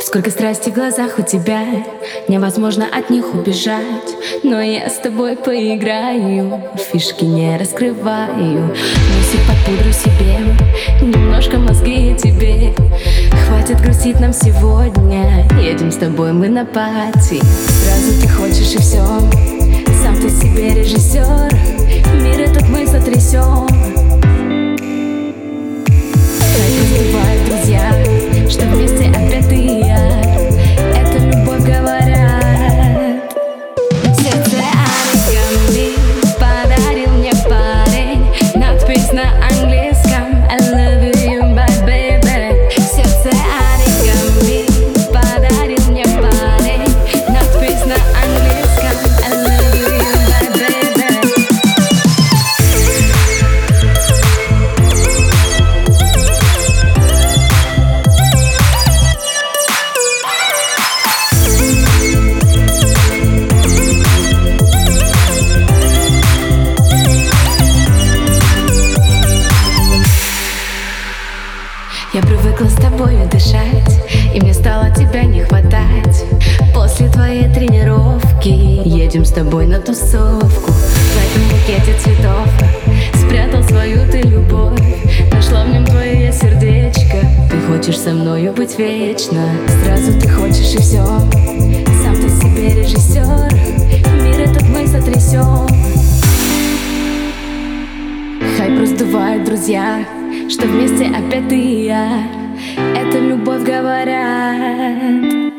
Сколько страсти в глазах у тебя Невозможно от них убежать. Но я с тобой поиграю Фишки не раскрываю. Носи под пудру себе Немножко мозги тебе. Хватит грустить нам сегодня Едем с тобой мы на пати. Сразу ты хочешь и все Я привыкла с тобою дышать И мне стало тебя не хватать. После твоей тренировки Едем с тобой на тусовку. В этом букете цветов Спрятал свою ты любовь. Нашла в нем твое сердечко. Ты хочешь со мною быть вечно? Сразу ты хочешь и все Сам ты себе режиссер Мир этот мы сотрясем Хайп раздувает друзья что вместе опять ты и я. Это любовь говорят